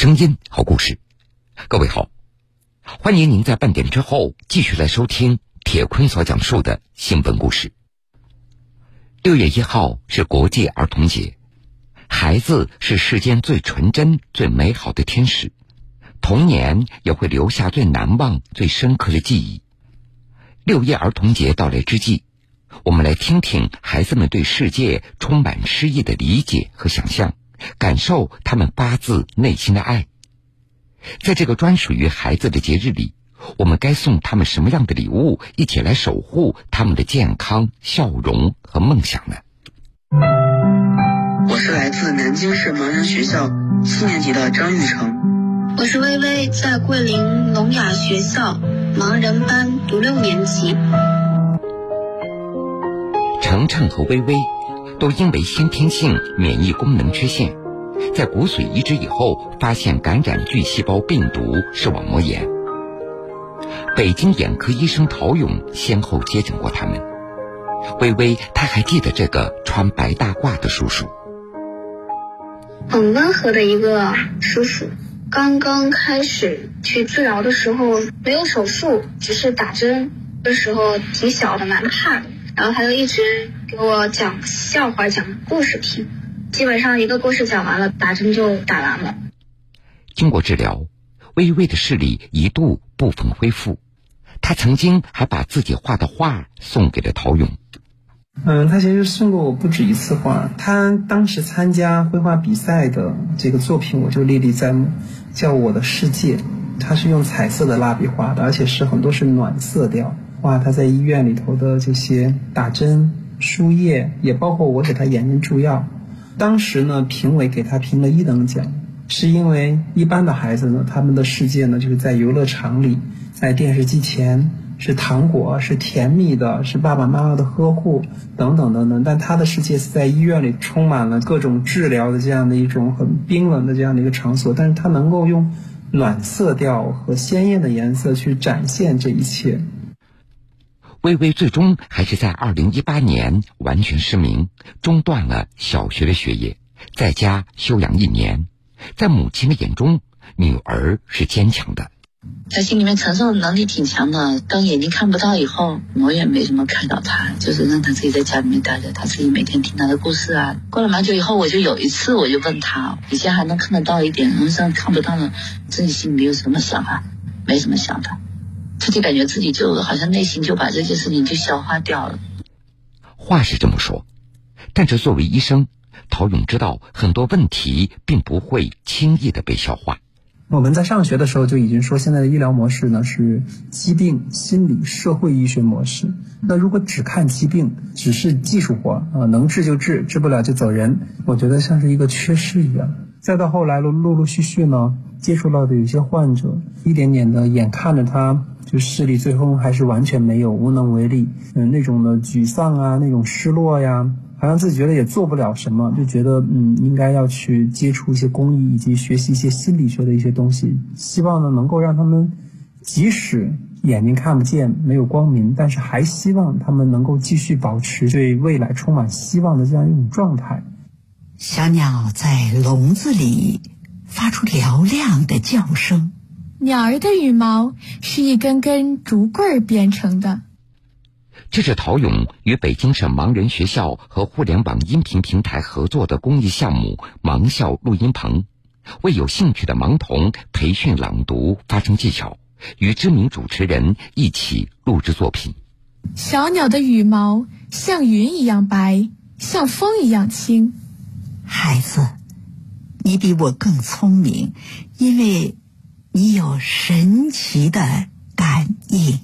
声音，好故事。各位好，欢迎您在半点之后继续来收听铁坤所讲述的新闻故事。六月一号是国际儿童节，孩子是世间最纯真、最美好的天使，童年也会留下最难忘、最深刻的记忆。六一儿童节到来之际，我们来听听孩子们对世界充满诗意的理解和想象。感受他们发自内心的爱，在这个专属于孩子的节日里，我们该送他们什么样的礼物？一起来守护他们的健康、笑容和梦想呢？我是来自南京市盲人学校七年级的张玉成，我是微微，在桂林聋哑学校盲人班读六年级。程程和微微。都因为先天性免疫功能缺陷，在骨髓移植以后发现感染巨细胞病毒视网膜炎。北京眼科医生陶勇先后接诊过他们。微微他还记得这个穿白大褂的叔叔，很温和的一个叔叔。刚刚开始去治疗的时候没有手术，只是打针，那时候挺小的，蛮怕。然后他就一直给我讲笑话、讲故事听，基本上一个故事讲完了，打针就打完了。经过治疗，微微的视力一度部分恢复。他曾经还把自己画的画送给了陶勇。嗯，他其实送过我不止一次画。他当时参加绘画比赛的这个作品，我就历历在目，叫《我的世界》。他是用彩色的蜡笔画的，而且是很多是暖色调。画他在医院里头的这些打针、输液，也包括我给他眼睛注药。当时呢，评委给他评了一等奖，是因为一般的孩子呢，他们的世界呢就是在游乐场里，在电视机前，是糖果，是甜蜜的，是爸爸妈妈的呵护等等等等。但他的世界是在医院里，充满了各种治疗的这样的一种很冰冷的这样的一个场所，但是他能够用暖色调和鲜艳的颜色去展现这一切。微微最终还是在二零一八年完全失明，中断了小学的学业，在家休养一年。在母亲的眼中，女儿是坚强的。她心里面承受能力挺强的。当眼睛看不到以后，我也没什么看到她，就是让她自己在家里面待着，她自己每天听她的故事啊。过了蛮久以后，我就有一次我就问她，以前还能看得到一点，现在看不到了，自己心里有什么想法？没什么想法。他就感觉自己就好像内心就把这件事情就消化掉了。话是这么说，但是作为医生，陶勇知道很多问题并不会轻易的被消化。我们在上学的时候就已经说，现在的医疗模式呢是疾病心理社会医学模式。那如果只看疾病，只是技术活啊，能治就治，治不了就走人，我觉得像是一个缺失一样。再到后来，陆陆陆续续呢，接触到的有些患者，一点点的，眼看着他就视力最后还是完全没有，无能为力，嗯，那种的沮丧啊，那种失落呀，好像自己觉得也做不了什么，就觉得嗯，应该要去接触一些公益，以及学习一些心理学的一些东西，希望呢能够让他们，即使眼睛看不见，没有光明，但是还希望他们能够继续保持对未来充满希望的这样一种状态。小鸟在笼子里发出嘹亮的叫声。鸟儿的羽毛是一根根竹棍编成的。这是陶勇与北京省盲人学校和互联网音频平台合作的公益项目“盲校录音棚”，为有兴趣的盲童培训朗读发声技巧，与知名主持人一起录制作品。小鸟的羽毛像云一样白，像风一样轻。孩子，你比我更聪明，因为你有神奇的感应。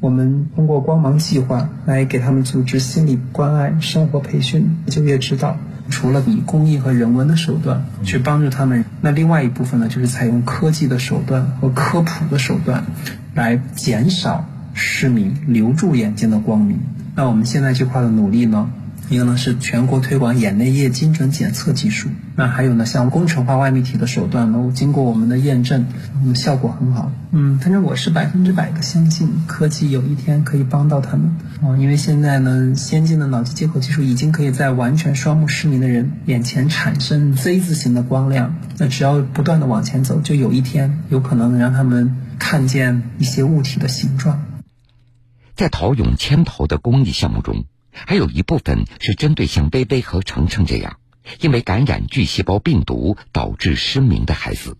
我们通过光芒计划来给他们组织心理关爱、生活培训、就业指导。除了以公益和人文的手段去帮助他们，那另外一部分呢，就是采用科技的手段和科普的手段，来减少失明，留住眼睛的光明。那我们现在这块的努力呢？一个呢是全国推广眼内液精准检测技术，那还有呢像工程化外泌体的手段呢，经过我们的验证，嗯，效果很好。嗯，反正我是百分之百的相信科技有一天可以帮到他们。哦，因为现在呢，先进的脑机接口技术已经可以在完全双目失明的人眼前产生 Z 字形的光亮，那只要不断的往前走，就有一天有可能让他们看见一些物体的形状。在陶勇牵头的公益项目中。还有一部分是针对像微微和程程这样，因为感染巨细胞病毒导致失明的孩子。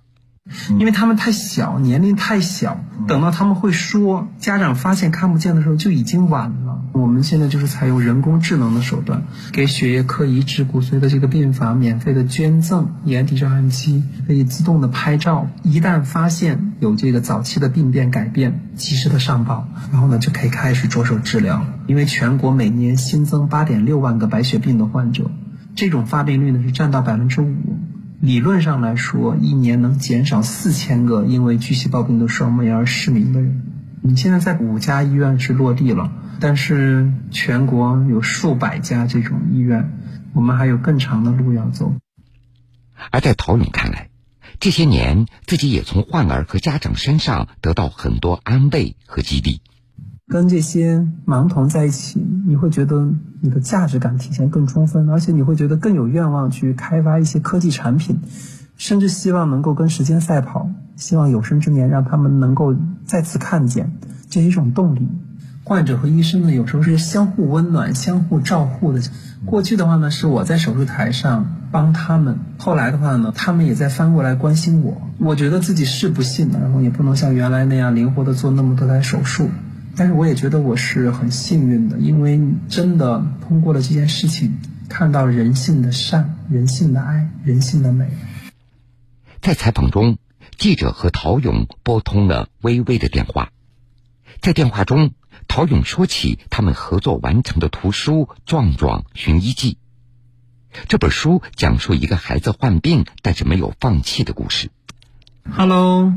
因为他们太小，年龄太小，等到他们会说，家长发现看不见的时候就已经晚了。我们现在就是采用人工智能的手段，给血液科移植骨髓的这个病房免费的捐赠眼底照相机，可以自动的拍照，一旦发现有这个早期的病变改变，及时的上报，然后呢就可以开始着手治疗。因为全国每年新增八点六万个白血病的患者，这种发病率呢是占到百分之五。理论上来说，一年能减少四千个因为巨细胞病的双目而失明的人。你现在在五家医院是落地了，但是全国有数百家这种医院，我们还有更长的路要走。而在陶勇看来，这些年自己也从患儿和家长身上得到很多安慰和激励。跟这些盲童在一起，你会觉得你的价值感体现更充分，而且你会觉得更有愿望去开发一些科技产品，甚至希望能够跟时间赛跑，希望有生之年让他们能够再次看见，这是一种动力。患者和医生呢，有时候是相互温暖、相互照护的。过去的话呢，是我在手术台上帮他们，后来的话呢，他们也在翻过来关心我。我觉得自己是不幸的，然后也不能像原来那样灵活的做那么多台手术。但是我也觉得我是很幸运的，因为真的通过了这件事情，看到人性的善、人性的爱、人性的美。在采访中，记者和陶勇拨通了微微的电话。在电话中，陶勇说起他们合作完成的图书《壮壮寻医记》。这本书讲述一个孩子患病但是没有放弃的故事。Hello，Hello，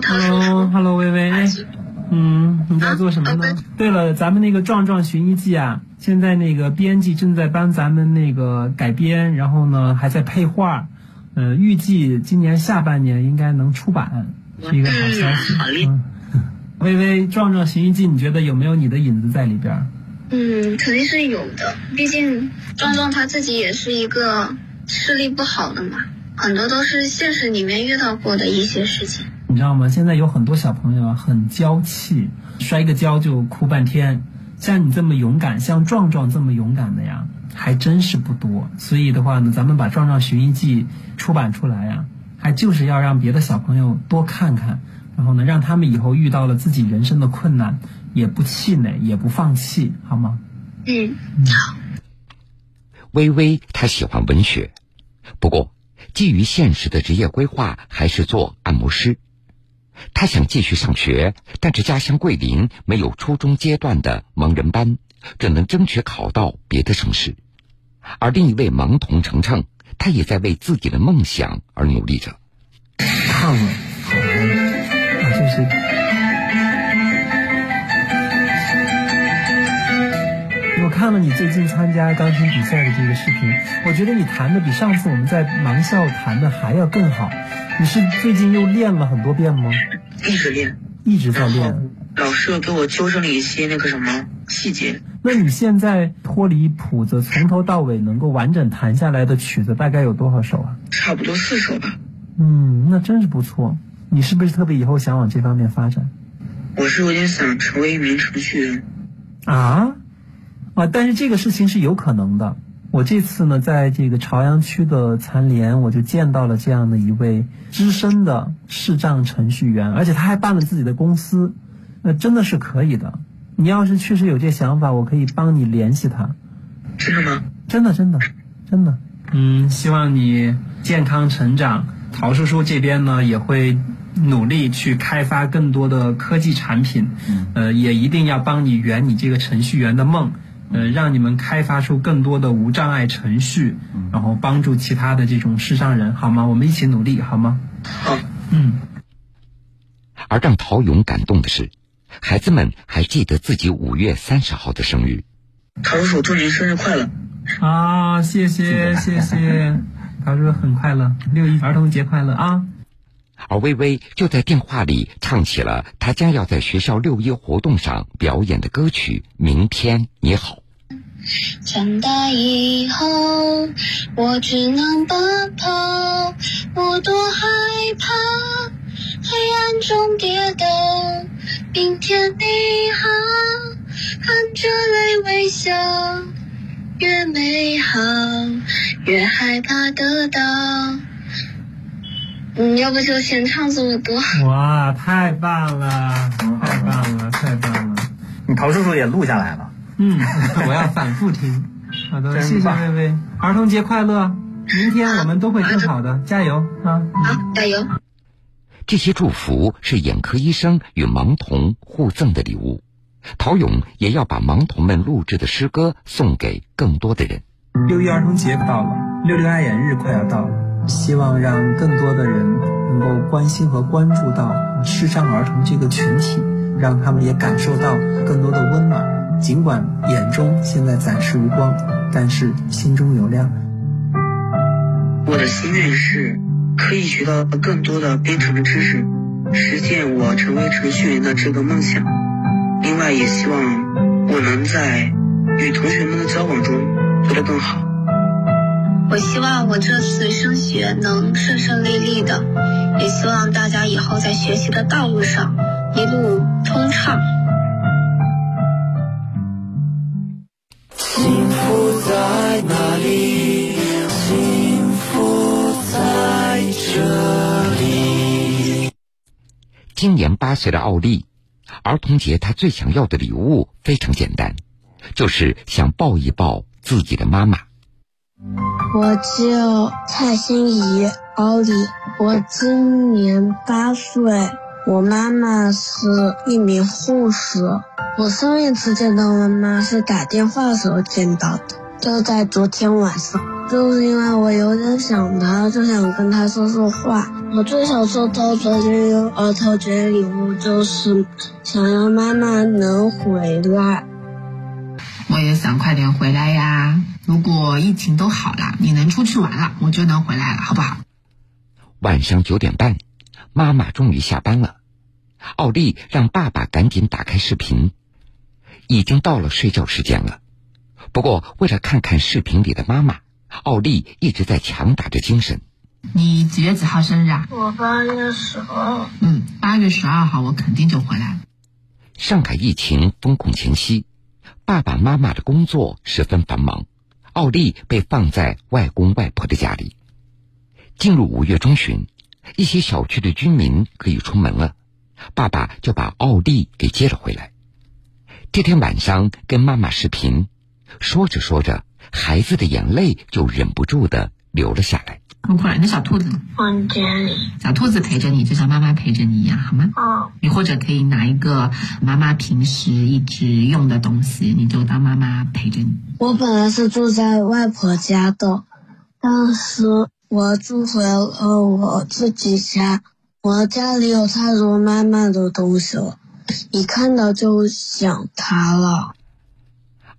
陶叔叔，Hello，微微。嗯，你在做什么呢？对了，咱们那个《壮壮寻医记》啊，现在那个编辑正在帮咱们那个改编，然后呢还在配画，呃，预计今年下半年应该能出版，是一个好消息。好嘞。微微，《壮壮寻医记》，你觉得有没有你的影子在里边？嗯，肯定是有的，毕竟壮壮他自己也是一个视力不好的嘛，很多都是现实里面遇到过的一些事情。你知道吗？现在有很多小朋友啊，很娇气，摔个跤就哭半天。像你这么勇敢，像壮壮这么勇敢的呀，还真是不多。所以的话呢，咱们把《壮壮寻医记》出版出来呀，还就是要让别的小朋友多看看，然后呢，让他们以后遇到了自己人生的困难，也不气馁，也不放弃，好吗？嗯，好。微微她喜欢文学，不过基于现实的职业规划，还是做按摩师。他想继续上学，但是家乡桂林没有初中阶段的盲人班，只能争取考到别的城市。而另一位盲童程程，他也在为自己的梦想而努力着。胖了，啊，就是。看了你最近参加钢琴比赛的这个视频，我觉得你弹的比上次我们在盲校弹的还要更好。你是最近又练了很多遍吗？一直练，一直在练。老师又给我纠正了一些那个什么细节。那你现在脱离谱子，从头到尾能够完整弹下来的曲子大概有多少首啊？差不多四首吧。嗯，那真是不错。你是不是特别以后想往这方面发展？我是有点想成为一名程序员。啊？啊！但是这个事情是有可能的。我这次呢，在这个朝阳区的残联，我就见到了这样的一位资深的视障程序员，而且他还办了自己的公司，那真的是可以的。你要是确实有这想法，我可以帮你联系他。真的吗？真的，真的，真的。嗯，希望你健康成长。陶叔叔这边呢，也会努力去开发更多的科技产品，呃，也一定要帮你圆你这个程序员的梦。呃，让你们开发出更多的无障碍程序，然后帮助其他的这种视障人，好吗？我们一起努力，好吗？好。嗯。而让陶勇感动的是，孩子们还记得自己五月三十号的生日。陶叔叔，祝您生日快乐！啊，谢谢谢谢，陶叔叔很快乐，六一儿童节快乐啊！而微微就在电话里唱起了她将要在学校六一活动上表演的歌曲《明天你好》。长大以后，我只能奔跑，我多害怕黑暗中跌倒。明天你好，含着泪微笑，越美好越害怕得到。嗯，要不就先唱这么多。哇，太棒了，太棒了，太棒了！你陶叔叔也录下来了。嗯，我要反复听。好的，谢谢薇薇，儿童节快乐！明天我们都会更好的，加油啊！好，加油！这些祝福是眼科医生与盲童互赠的礼物，陶勇也要把盲童们录制的诗歌送给更多的人。六一儿童节到了，六六爱眼日快要到了，希望让更多的人能够关心和关注到视障儿童这个群体，让他们也感受到更多的温暖。尽管眼中现在暂时无光，但是心中有亮。我的心愿是可以学到更多的编程知识，实现我成为程序员的这个梦想。另外，也希望我能在与同学们的交往中做得更好。我希望我这次升学能顺顺利利的，也希望大家以后在学习的道路上一路通畅。今年八岁的奥利，儿童节他最想要的礼物非常简单，就是想抱一抱自己的妈妈。我叫蔡欣怡，奥利，我今年八岁，我妈妈是一名护士。我上一次见到妈妈是打电话时候见到的，就在昨天晚上。就是因为我有点想他，就想跟他说说话。我最想收到的这个儿童节礼物，就是想要妈妈能回来。我也想快点回来呀！如果疫情都好了，你能出去玩了，我就能回来了，好不好？晚上九点半，妈妈终于下班了。奥利让爸爸赶紧打开视频。已经到了睡觉时间了，不过为了看看视频里的妈妈，奥利一直在强打着精神。你几月几号生日啊？我八月十二。嗯，八月十二号我肯定就回来了。上海疫情封控前夕，爸爸妈妈的工作十分繁忙，奥利被放在外公外婆的家里。进入五月中旬，一些小区的居民可以出门了，爸爸就把奥利给接了回来。这天晚上跟妈妈视频，说着说着，孩子的眼泪就忍不住的流了下来。哭哭了，那小兔子房间里，小兔子陪着你，就像妈妈陪着你一样，好吗？哦。你或者可以拿一个妈妈平时一直用的东西，你就当妈妈陪着你。我本来是住在外婆家的，但是我住回了我自己家。我家里有太多妈妈的东西了。一看到就想她了。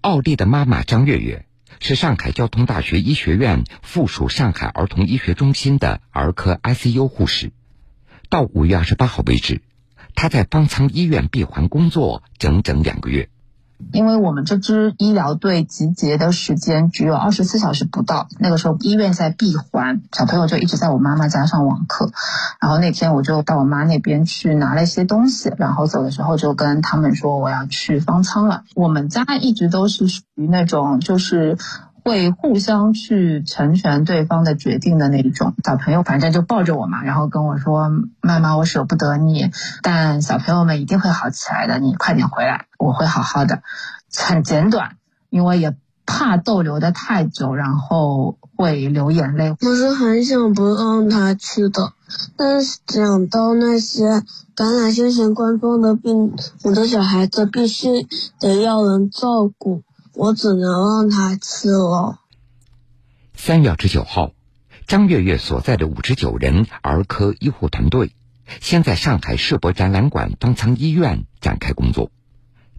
奥利的妈妈张月月是上海交通大学医学院附属上海儿童医学中心的儿科 ICU 护士。到五月二十八号为止，他在方舱医院闭环工作整整两个月。因为我们这支医疗队集结的时间只有二十四小时不到，那个时候医院在闭环，小朋友就一直在我妈妈家上网课。然后那天我就到我妈那边去拿了一些东西，然后走的时候就跟他们说我要去方舱了。我们家一直都是属于那种就是。会互相去成全对方的决定的那一种小朋友，反正就抱着我嘛，然后跟我说：“妈妈，我舍不得你，但小朋友们一定会好起来的，你快点回来，我会好好的。”很简短，因为也怕逗留的太久，然后会流眼泪。我是很想不让他去的，但是想到那些感染新型冠状的病，我的小孩子必须得要人照顾。我只能让他吃了。三月二十九号，张月月所在的五十九人儿科医护团队，先在上海世博展览馆方舱医院展开工作。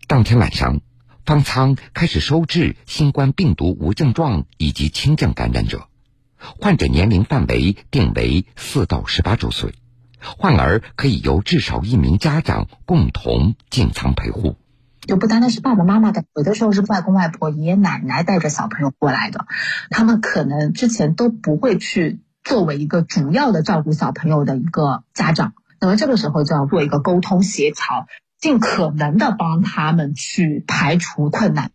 当天晚上，方舱开始收治新冠病毒无症状以及轻症感染者，患者年龄范围定为四到十八周岁，患儿可以由至少一名家长共同进舱陪护。就不单单是爸爸妈妈的，有的时候是外公外婆、爷爷奶奶带着小朋友过来的，他们可能之前都不会去作为一个主要的照顾小朋友的一个家长，那么这个时候就要做一个沟通协调，尽可能的帮他们去排除困难。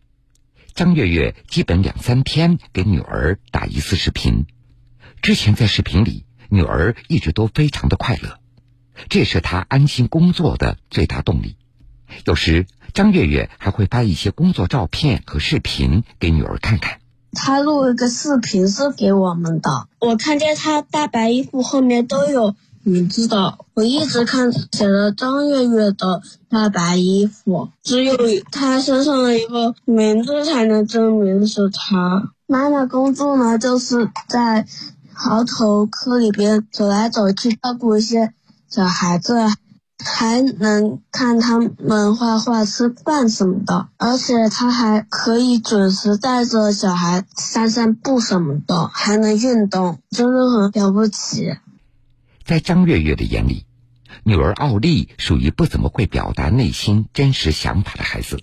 张月月基本两三天给女儿打一次视频，之前在视频里，女儿一直都非常的快乐，这是她安心工作的最大动力。有时张月月还会发一些工作照片和视频给女儿看看。他录一个视频是给我们的，我看见他大白衣服后面都有名字的，我一直看写着张月月的大白衣服，只有他身上的一个名字才能证明是他。妈妈工作呢，就是在嚎头科里边走来走去，照顾一些小孩子。还能看他们画画、吃饭什么的，而且他还可以准时带着小孩散散步什么的，还能运动，真的很了不起。在张月月的眼里，女儿奥利属于不怎么会表达内心真实想法的孩子，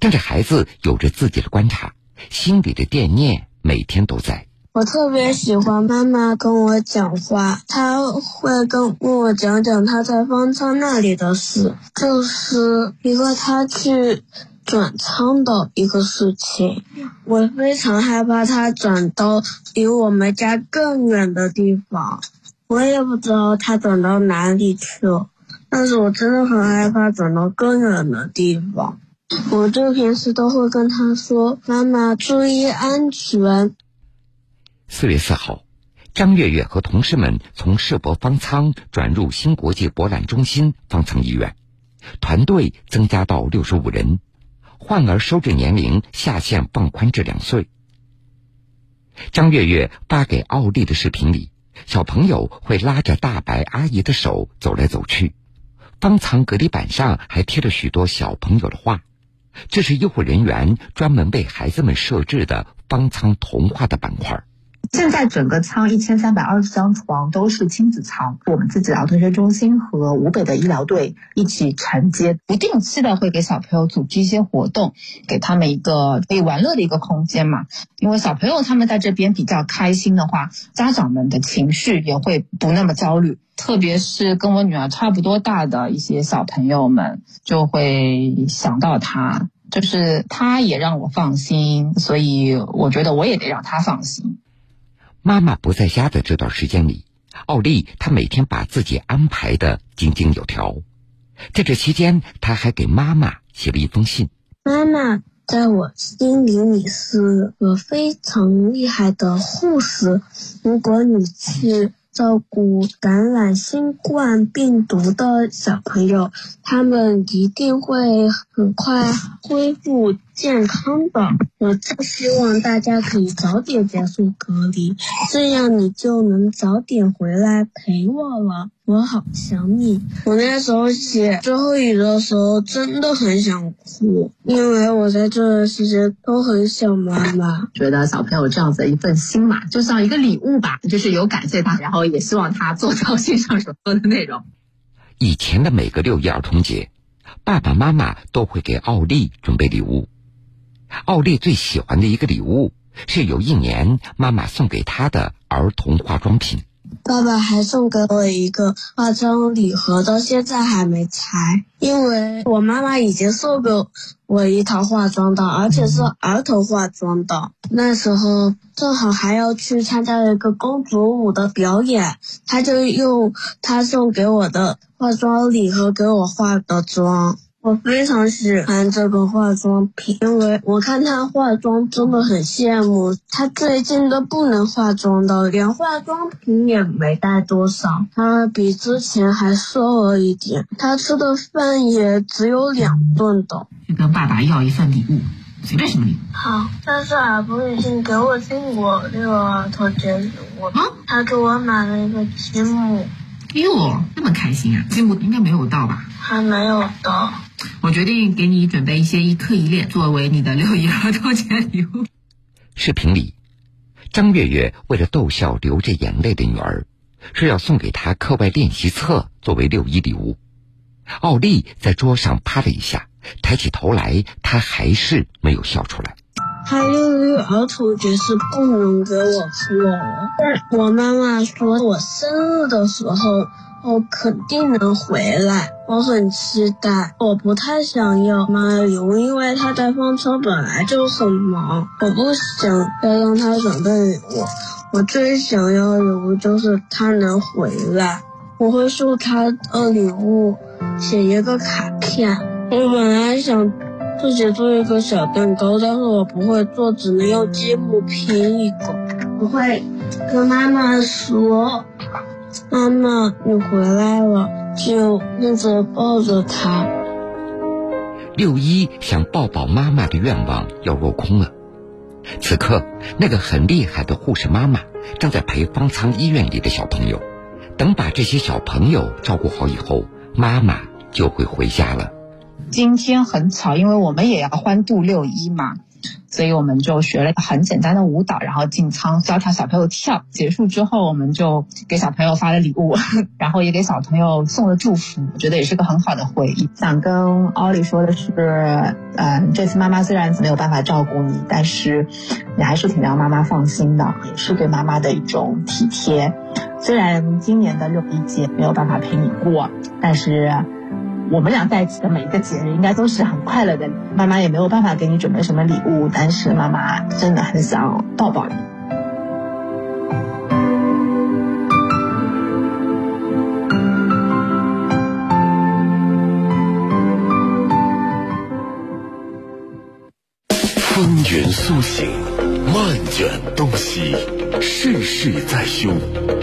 但这孩子有着自己的观察，心里的惦念每天都在。我特别喜欢妈妈跟我讲话，她会跟跟我讲讲她在方舱那里的事，就是一个她去转舱的一个事情。我非常害怕她转到离我们家更远的地方，我也不知道她转到哪里去了，但是我真的很害怕转到更远的地方。我就平时都会跟她说：“妈妈，注意安全。”四月四号，张月月和同事们从世博方舱转入新国际博览中心方舱医院，团队增加到六十五人，患儿收治年龄下限放宽至两岁。张月月发给奥利的视频里，小朋友会拉着大白阿姨的手走来走去，方舱隔离板上还贴着许多小朋友的画，这是医护人员专门为孩子们设置的方舱童话的板块。现在整个仓一千三百二十张床都是亲子仓，我们自己儿童学中心和湖北的医疗队一起承接，不定期的会给小朋友组织一些活动，给他们一个可以玩乐的一个空间嘛。因为小朋友他们在这边比较开心的话，家长们的情绪也会不那么焦虑。特别是跟我女儿差不多大的一些小朋友们，就会想到他，就是他也让我放心，所以我觉得我也得让他放心。妈妈不在家的这段时间里，奥利她每天把自己安排的井井有条。在这期间，她还给妈妈写了一封信：“妈妈，在我心里你是个非常厉害的护士。如果你去照顾感染新冠病毒的小朋友，他们一定会很快恢复。”健康的，我真希望大家可以早点结束隔离，这样你就能早点回来陪我了。我好想你。我那时候写最后一个的时候，真的很想哭，因为我在这段时间都很想妈妈。觉得小朋友这样子的一份心嘛，就像一个礼物吧，就是有感谢他，然后也希望他做到信上所说的内容。以前的每个六一儿童节，爸爸妈妈都会给奥利准备礼物。奥利最喜欢的一个礼物是有一年妈妈送给他的儿童化妆品。爸爸还送给我一个化妆礼盒，到现在还没拆，因为我妈妈已经送给我一套化妆的，而且是儿童化妆的。那时候正好还要去参加一个公主舞的表演，他就用他送给我的化妆礼盒给我化的妆。我非常喜欢这个化妆品，因为我看她化妆真的很羡慕。她最近都不能化妆的，连化妆品也没带多少。她比之前还瘦了一点，她吃的饭也只有两顿的。去跟爸爸要一份礼物，随便什么礼物。好，但是尔博已经给我订过那个儿童节礼物了，他给我买了一个积木。哟，这么开心啊！积木应该没有到吧？还没有到。我决定给你准备一些一课一练，作为你的六一儿童节礼物。视频里，张月月为了逗笑流着眼泪的女儿，说要送给她课外练习册作为六一礼物。奥利在桌上啪了一下，抬起头来，他还是没有笑出来。他六一儿童节是不能给我过，我妈妈说我生日的时候。我肯定能回来，我很期待。我不太想要妈的礼物，因为他在方舱本来就很忙，我不想要让他准备礼物。我最想要的礼物就是他能回来，我会送他的礼物，写一个卡片。我本来想自己做一个小蛋糕，但是我不会做，只能用积木拼一个。我会跟妈妈说。妈妈，你回来了，就一直抱着他。六一想抱抱妈妈的愿望要落空了。此刻，那个很厉害的护士妈妈正在陪方舱医院里的小朋友。等把这些小朋友照顾好以后，妈妈就会回家了。今天很巧，因为我们也要欢度六一嘛。所以我们就学了很简单的舞蹈，然后进仓教他小朋友跳。结束之后，我们就给小朋友发了礼物，然后也给小朋友送了祝福。我觉得也是个很好的回忆。想跟奥利说的是，嗯，这次妈妈虽然没有办法照顾你，但是你还是挺让妈妈放心的，也是对妈妈的一种体贴。虽然今年的六一节没有办法陪你过，但是。我们俩在一起的每一个节日，应该都是很快乐的。妈妈也没有办法给你准备什么礼物，但是妈妈真的很想抱抱你。风云苏醒，漫卷东西，世事在胸，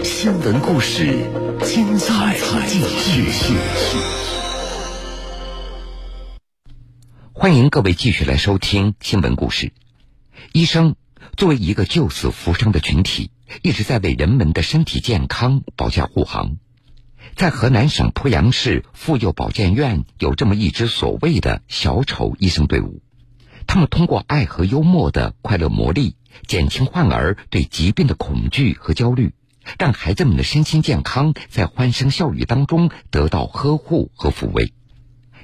新闻故事精彩继续。欢迎各位继续来收听新闻故事。医生作为一个救死扶伤的群体，一直在为人们的身体健康保驾护航。在河南省濮阳市妇幼保健院，有这么一支所谓的小丑医生队伍，他们通过爱和幽默的快乐魔力，减轻患儿对疾病的恐惧和焦虑，让孩子们的身心健康在欢声笑语当中得到呵护和抚慰。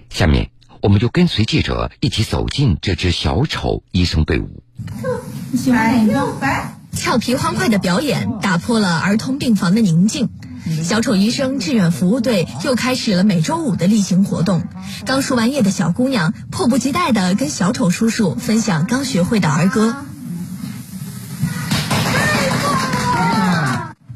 下面。我们就跟随记者一起走进这支小丑医生队伍。你喜欢哪个？俏皮欢快的表演打破了儿童病房的宁静。小丑医生志愿服务队又开始了每周五的例行活动。刚输完液的小姑娘迫不及待地跟小丑叔叔分享刚学会的儿歌。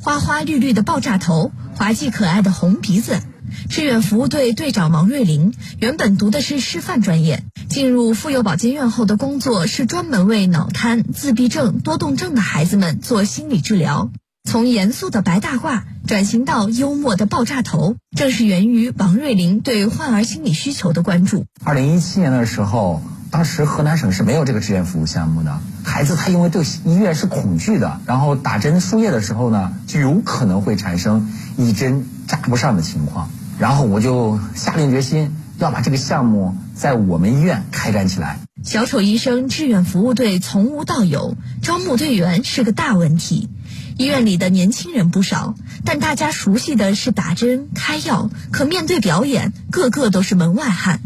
花花绿绿的爆炸头，滑稽可爱的红鼻子。志愿服务队队长王瑞玲原本读的是师范专业，进入妇幼保健院后的工作是专门为脑瘫、自闭症、多动症的孩子们做心理治疗。从严肃的白大褂转型到幽默的爆炸头，正是源于王瑞玲对患儿心理需求的关注。二零一七年的时候，当时河南省是没有这个志愿服务项目的，孩子他因为对医院是恐惧的，然后打针输液的时候呢，就有可能会产生一针扎不上的情况。然后我就下定决心要把这个项目在我们医院开展起来。小丑医生志愿服务队从无到有，招募队员是个大问题。医院里的年轻人不少，但大家熟悉的是打针、开药，可面对表演，个个都是门外汉。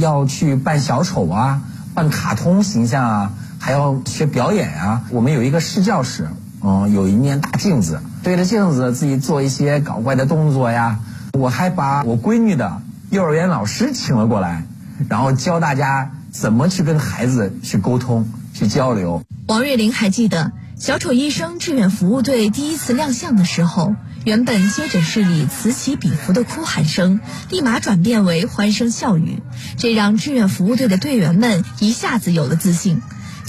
要去扮小丑啊，扮卡通形象啊，还要学表演啊。我们有一个试教室，嗯，有一面大镜子，对着镜子自己做一些搞怪的动作呀。我还把我闺女的幼儿园老师请了过来，然后教大家怎么去跟孩子去沟通、去交流。王瑞玲还记得，小丑医生志愿服务队第一次亮相的时候，原本接诊室里此起彼伏的哭喊声，立马转变为欢声笑语，这让志愿服务队的队员们一下子有了自信。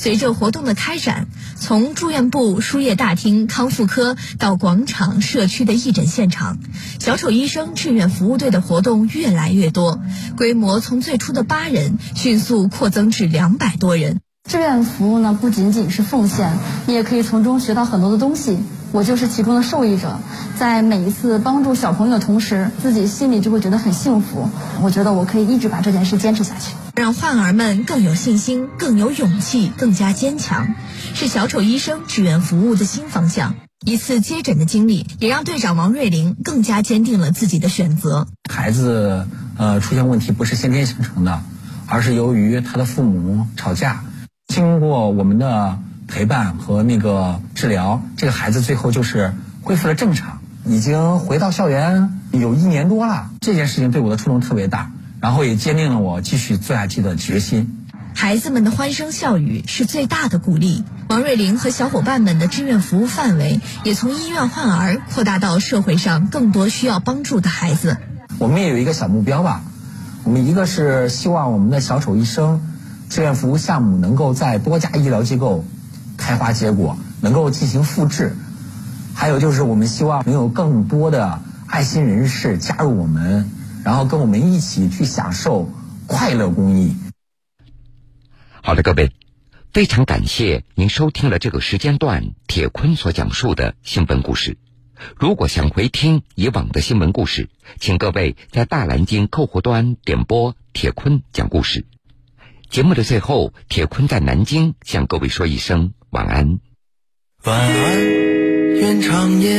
随着活动的开展，从住院部、输液大厅、康复科到广场、社区的义诊现场，小丑医生志愿服务队的活动越来越多，规模从最初的八人迅速扩增至两百多人。志愿服务呢，不仅仅是奉献，你也可以从中学到很多的东西。我就是其中的受益者。在每一次帮助小朋友的同时，自己心里就会觉得很幸福。我觉得我可以一直把这件事坚持下去，让患儿们更有信心、更有勇气、更加坚强，是小丑医生志愿服务的新方向。一次接诊的经历，也让队长王瑞玲更加坚定了自己的选择。孩子呃出现问题不是先天形成的，而是由于他的父母吵架，经过我们的陪伴和那个治疗，这个孩子最后就是恢复了正常。已经回到校园有一年多了，这件事情对我的触动特别大，然后也坚定了我继续做下去的决心。孩子们的欢声笑语是最大的鼓励。王瑞玲和小伙伴们的志愿服务范围也从医院患儿扩大到社会上更多需要帮助的孩子。我们也有一个小目标吧，我们一个是希望我们的小丑医生志愿服务项目能够在多家医疗机构开花结果，能够进行复制。还有就是，我们希望能有更多的爱心人士加入我们，然后跟我们一起去享受快乐公益。好的，各位，非常感谢您收听了这个时间段铁坤所讲述的新闻故事。如果想回听以往的新闻故事，请各位在大蓝鲸客户端点播铁坤讲故事。节目的最后，铁坤在南京向各位说一声晚安。晚安。愿长夜。